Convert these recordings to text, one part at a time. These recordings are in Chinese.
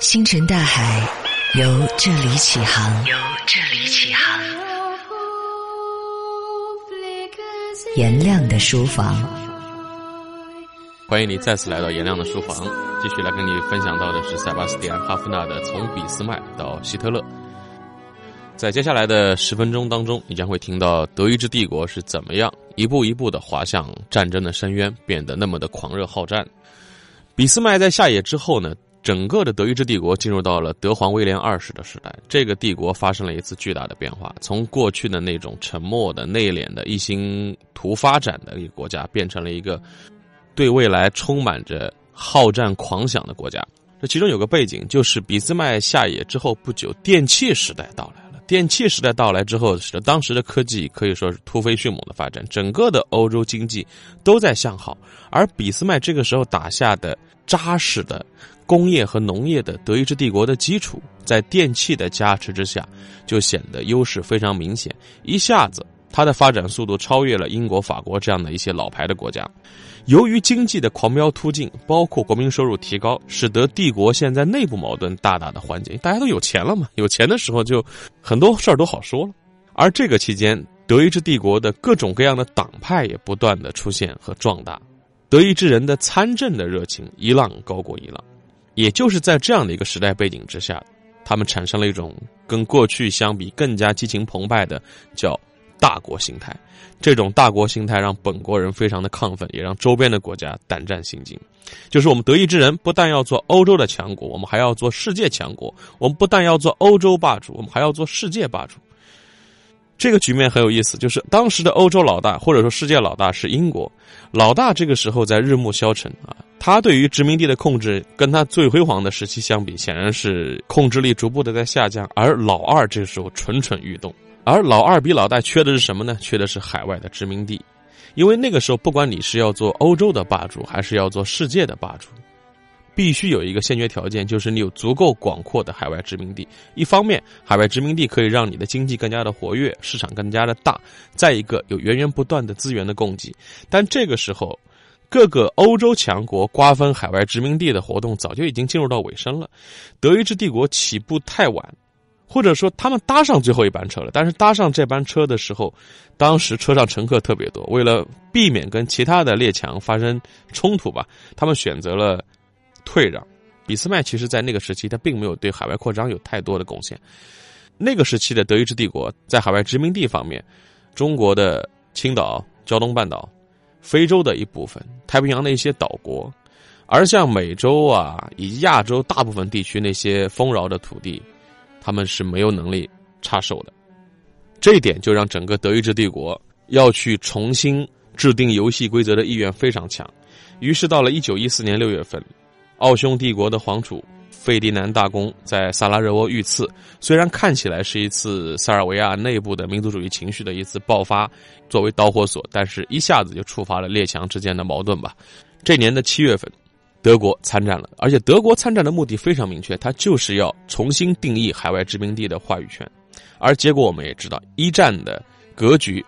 星辰大海，由这里起航。由这里起航。颜亮的书房。欢迎你再次来到颜亮的书房，继续来跟你分享到的是塞巴斯蒂安·哈夫纳的《从俾斯麦到希特勒》。在接下来的十分钟当中，你将会听到德意志帝国是怎么样一步一步的滑向战争的深渊，变得那么的狂热好战。俾斯麦在下野之后呢，整个的德意志帝国进入到了德皇威廉二世的时代。这个帝国发生了一次巨大的变化，从过去的那种沉默的、内敛的、一心图发展的一个国家，变成了一个对未来充满着好战狂想的国家。这其中有个背景，就是俾斯麦下野之后不久，电气时代到来了。电气时代到来之后，使得当时的科技可以说是突飞迅猛的发展，整个的欧洲经济都在向好。而俾斯麦这个时候打下的扎实的工业和农业的德意志帝国的基础，在电器的加持之下，就显得优势非常明显，一下子它的发展速度超越了英国、法国这样的一些老牌的国家。由于经济的狂飙突进，包括国民收入提高，使得帝国现在内部矛盾大大的缓解。大家都有钱了嘛，有钱的时候就很多事儿都好说了。而这个期间，德意志帝国的各种各样的党派也不断的出现和壮大，德意志人的参政的热情一浪高过一浪。也就是在这样的一个时代背景之下，他们产生了一种跟过去相比更加激情澎湃的叫。大国心态，这种大国心态让本国人非常的亢奋，也让周边的国家胆战心惊。就是我们德意志人不但要做欧洲的强国，我们还要做世界强国。我们不但要做欧洲霸主，我们还要做世界霸主。这个局面很有意思，就是当时的欧洲老大或者说世界老大是英国，老大这个时候在日暮消沉啊，他对于殖民地的控制跟他最辉煌的时期相比，显然是控制力逐步的在下降。而老二这个时候蠢蠢欲动。而老二比老大缺的是什么呢？缺的是海外的殖民地，因为那个时候，不管你是要做欧洲的霸主，还是要做世界的霸主，必须有一个先决条件，就是你有足够广阔的海外殖民地。一方面，海外殖民地可以让你的经济更加的活跃，市场更加的大；再一个，有源源不断的资源的供给。但这个时候，各个欧洲强国瓜分海外殖民地的活动早就已经进入到尾声了，德意志帝国起步太晚。或者说，他们搭上最后一班车了，但是搭上这班车的时候，当时车上乘客特别多，为了避免跟其他的列强发生冲突吧，他们选择了退让。俾斯麦其实在那个时期，他并没有对海外扩张有太多的贡献。那个时期的德意志帝国在海外殖民地方面，中国的青岛、胶东半岛、非洲的一部分、太平洋的一些岛国，而像美洲啊以及亚洲大部分地区那些丰饶的土地。他们是没有能力插手的，这一点就让整个德意志帝国要去重新制定游戏规则的意愿非常强。于是到了一九一四年六月份，奥匈帝国的皇储费迪南大公在萨拉热窝遇刺。虽然看起来是一次塞尔维亚内部的民族主义情绪的一次爆发，作为导火索，但是一下子就触发了列强之间的矛盾吧。这年的七月份。德国参战了，而且德国参战的目的非常明确，它就是要重新定义海外殖民地的话语权。而结果我们也知道，一战的格局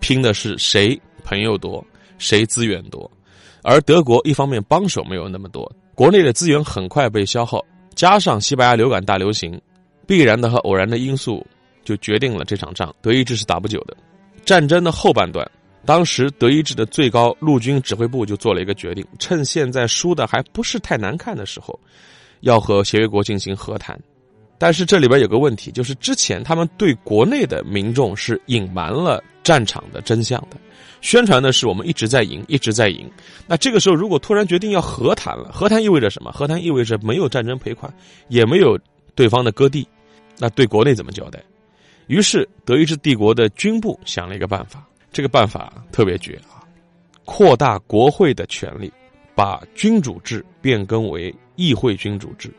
拼的是谁朋友多，谁资源多。而德国一方面帮手没有那么多，国内的资源很快被消耗，加上西班牙流感大流行，必然的和偶然的因素就决定了这场仗德意志是打不久的。战争的后半段。当时德意志的最高陆军指挥部就做了一个决定，趁现在输的还不是太难看的时候，要和协约国进行和谈。但是这里边有个问题，就是之前他们对国内的民众是隐瞒了战场的真相的，宣传的是我们一直在赢，一直在赢。那这个时候如果突然决定要和谈了，和谈意味着什么？和谈意味着没有战争赔款，也没有对方的割地，那对国内怎么交代？于是德意志帝国的军部想了一个办法。这个办法特别绝啊！扩大国会的权利，把君主制变更为议会君主制，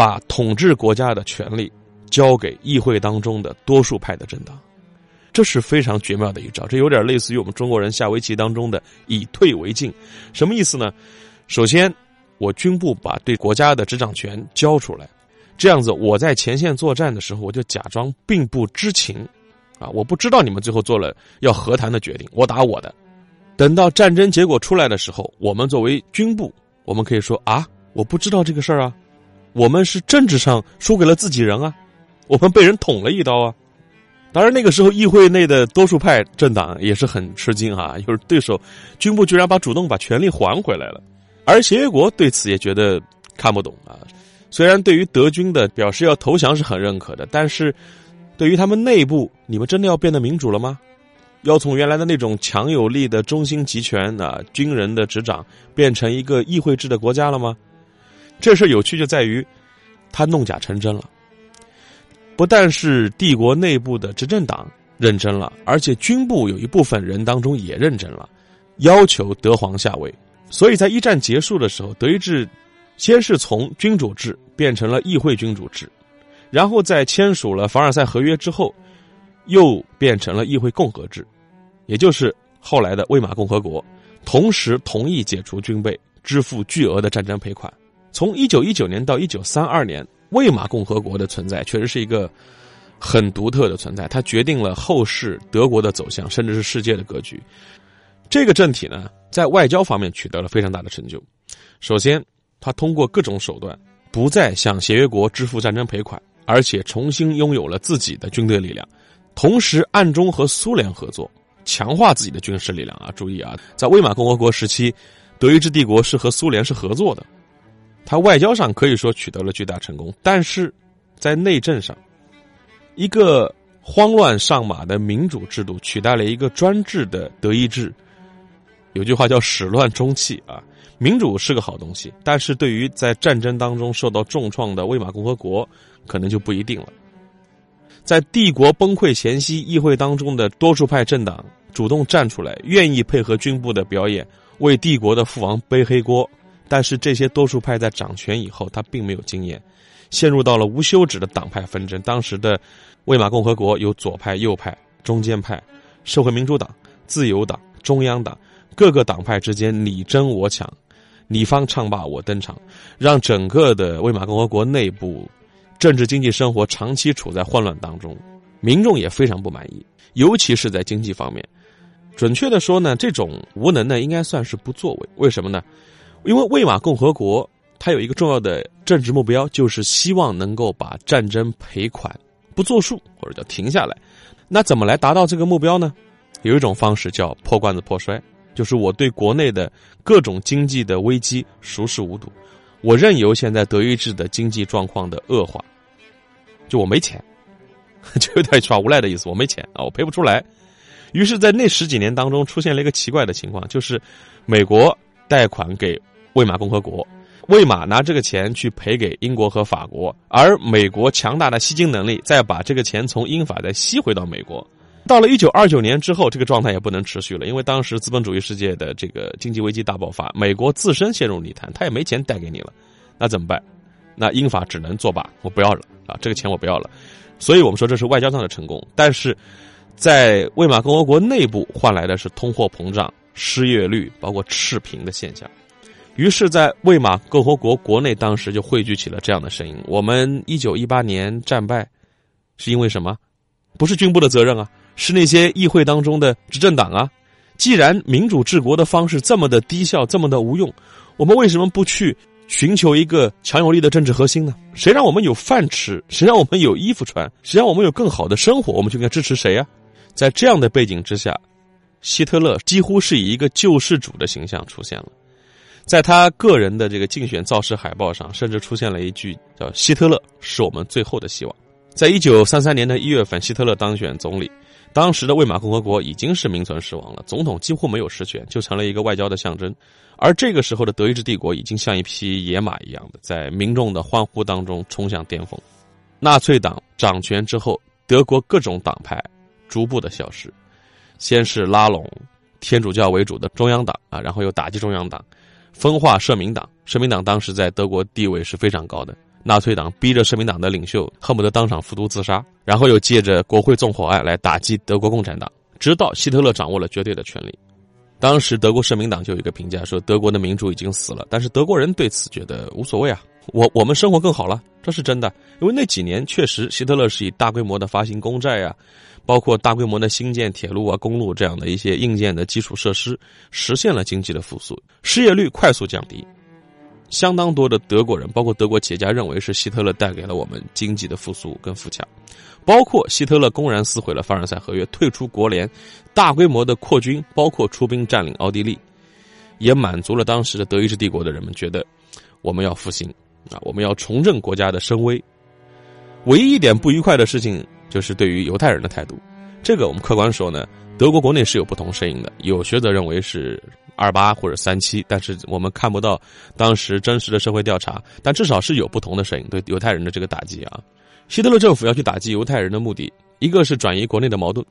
把统治国家的权利交给议会当中的多数派的政党，这是非常绝妙的一招。这有点类似于我们中国人下围棋当中的以退为进，什么意思呢？首先，我军部把对国家的执掌权交出来，这样子我在前线作战的时候，我就假装并不知情。啊！我不知道你们最后做了要和谈的决定，我打我的。等到战争结果出来的时候，我们作为军部，我们可以说啊，我不知道这个事儿啊，我们是政治上输给了自己人啊，我们被人捅了一刀啊。当然，那个时候议会内的多数派政党也是很吃惊啊，就是对手军部居然把主动把权力还回来了，而协约国对此也觉得看不懂啊。虽然对于德军的表示要投降是很认可的，但是对于他们内部，你们真的要变得民主了吗？要从原来的那种强有力的中心集权啊，军人的执掌，变成一个议会制的国家了吗？这事有趣就在于，他弄假成真了。不但是帝国内部的执政党认真了，而且军部有一部分人当中也认真了，要求德皇下位。所以在一战结束的时候，德意志先是从君主制变成了议会君主制，然后在签署了凡尔赛合约之后。又变成了议会共和制，也就是后来的魏玛共和国，同时同意解除军备，支付巨额的战争赔款。从一九一九年到一九三二年，魏玛共和国的存在确实是一个很独特的存在，它决定了后世德国的走向，甚至是世界的格局。这个政体呢，在外交方面取得了非常大的成就。首先，他通过各种手段，不再向协约国支付战争赔款，而且重新拥有了自己的军队力量。同时，暗中和苏联合作，强化自己的军事力量啊！注意啊，在魏玛共和国时期，德意志帝国是和苏联是合作的，他外交上可以说取得了巨大成功，但是在内政上，一个慌乱上马的民主制度取代了一个专制的德意志。有句话叫“始乱终弃”啊，民主是个好东西，但是对于在战争当中受到重创的魏玛共和国，可能就不一定了。在帝国崩溃前夕，议会当中的多数派政党主动站出来，愿意配合军部的表演，为帝国的父王背黑锅。但是这些多数派在掌权以后，他并没有经验，陷入到了无休止的党派纷争。当时的魏玛共和国有左派、右派、中间派、社会民主党、自由党、中央党，各个党派之间你争我抢，你方唱罢我登场，让整个的魏玛共和国内部。政治经济生活长期处在混乱当中，民众也非常不满意，尤其是在经济方面。准确的说呢，这种无能呢，应该算是不作为。为什么呢？因为魏玛共和国它有一个重要的政治目标，就是希望能够把战争赔款不作数，或者叫停下来。那怎么来达到这个目标呢？有一种方式叫破罐子破摔，就是我对国内的各种经济的危机熟视无睹。我任由现在德意志的经济状况的恶化，就我没钱，就有点耍无赖的意思。我没钱啊，我赔不出来。于是，在那十几年当中，出现了一个奇怪的情况，就是美国贷款给魏玛共和国，魏玛拿这个钱去赔给英国和法国，而美国强大的吸金能力再把这个钱从英法再吸回到美国。到了一九二九年之后，这个状态也不能持续了，因为当时资本主义世界的这个经济危机大爆发，美国自身陷入泥潭，他也没钱贷给你了，那怎么办？那英法只能作罢，我不要了啊，这个钱我不要了。所以我们说这是外交上的成功，但是在魏玛共和国内部换来的是通货膨胀、失业率，包括赤贫的现象。于是，在魏玛共和国国内，当时就汇聚起了这样的声音：我们一九一八年战败，是因为什么？不是军部的责任啊。是那些议会当中的执政党啊！既然民主治国的方式这么的低效，这么的无用，我们为什么不去寻求一个强有力的政治核心呢？谁让我们有饭吃？谁让我们有衣服穿？谁让我们有更好的生活？我们就应该支持谁呀？在这样的背景之下，希特勒几乎是以一个救世主的形象出现了。在他个人的这个竞选造势海报上，甚至出现了一句叫“希特勒是我们最后的希望”。在一九三三年的一月份，希特勒当选总理。当时的魏玛共和国已经是名存实亡了，总统几乎没有实权，就成了一个外交的象征。而这个时候的德意志帝国已经像一匹野马一样的，在民众的欢呼当中冲向巅峰。纳粹党掌权之后，德国各种党派逐步的消失，先是拉拢天主教为主的中央党啊，然后又打击中央党，分化社民党。社民党当时在德国地位是非常高的。纳粹党逼着社民党的领袖恨不得当场服毒自杀，然后又借着国会纵火案来打击德国共产党，直到希特勒掌握了绝对的权力。当时德国社民党就有一个评价说，德国的民主已经死了。但是德国人对此觉得无所谓啊，我我们生活更好了，这是真的。因为那几年确实希特勒是以大规模的发行公债呀，包括大规模的新建铁路啊、公路这样的一些硬件的基础设施，实现了经济的复苏，失业率快速降低。相当多的德国人，包括德国企业家，认为是希特勒带给了我们经济的复苏跟富强。包括希特勒公然撕毁了凡尔赛合约，退出国联，大规模的扩军，包括出兵占领奥地利，也满足了当时的德意志帝国的人们觉得我们要复兴啊，我们要重振国家的声威。唯一一点不愉快的事情就是对于犹太人的态度。这个我们客观说呢，德国国内是有不同声音的，有学者认为是二八或者三七，但是我们看不到当时真实的社会调查，但至少是有不同的声音对犹太人的这个打击啊。希特勒政府要去打击犹太人的目的，一个是转移国内的矛盾，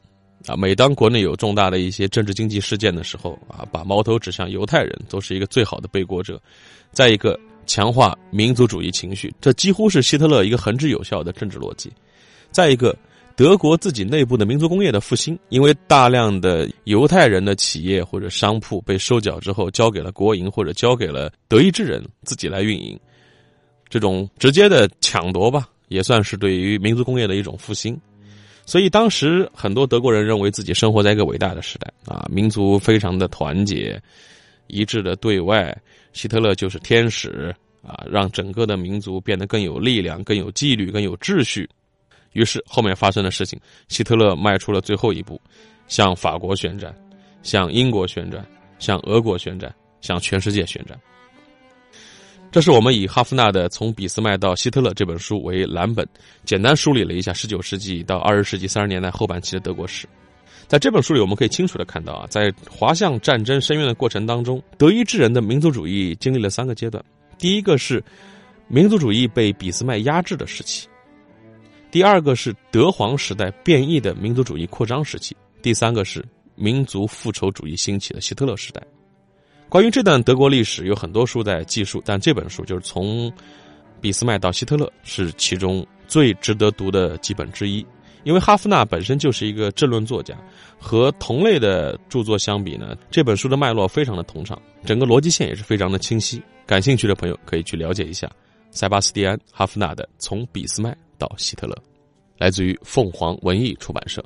啊，每当国内有重大的一些政治经济事件的时候，啊，把矛头指向犹太人，都是一个最好的背锅者；再一个，强化民族主义情绪，这几乎是希特勒一个行之有效的政治逻辑；再一个，德国自己内部的民族工业的复兴，因为大量的犹太人的企业或者商铺被收缴之后，交给了国营或者交给了德意志人自己来运营，这种直接的抢夺吧。也算是对于民族工业的一种复兴，所以当时很多德国人认为自己生活在一个伟大的时代啊，民族非常的团结，一致的对外，希特勒就是天使啊，让整个的民族变得更有力量、更有纪律、更有秩序。于是后面发生的事情，希特勒迈出了最后一步，向法国宣战，向英国宣战，向俄国宣战，向全世界宣战。这是我们以哈夫纳的《从俾斯麦到希特勒》这本书为蓝本，简单梳理了一下十九世纪到二十世纪三十年代后半期的德国史。在这本书里，我们可以清楚的看到啊，在滑向战争深渊的过程当中，德意志人的民族主义经历了三个阶段：第一个是民族主义被俾斯麦压制的时期；第二个是德皇时代变异的民族主义扩张时期；第三个是民族复仇主义兴起的希特勒时代。关于这段德国历史，有很多书在记述，但这本书就是从俾斯麦到希特勒是其中最值得读的几本之一。因为哈夫纳本身就是一个政论作家，和同类的著作相比呢，这本书的脉络非常的通畅，整个逻辑线也是非常的清晰。感兴趣的朋友可以去了解一下塞巴斯蒂安·哈夫纳的《从俾斯麦到希特勒》，来自于凤凰文艺出版社。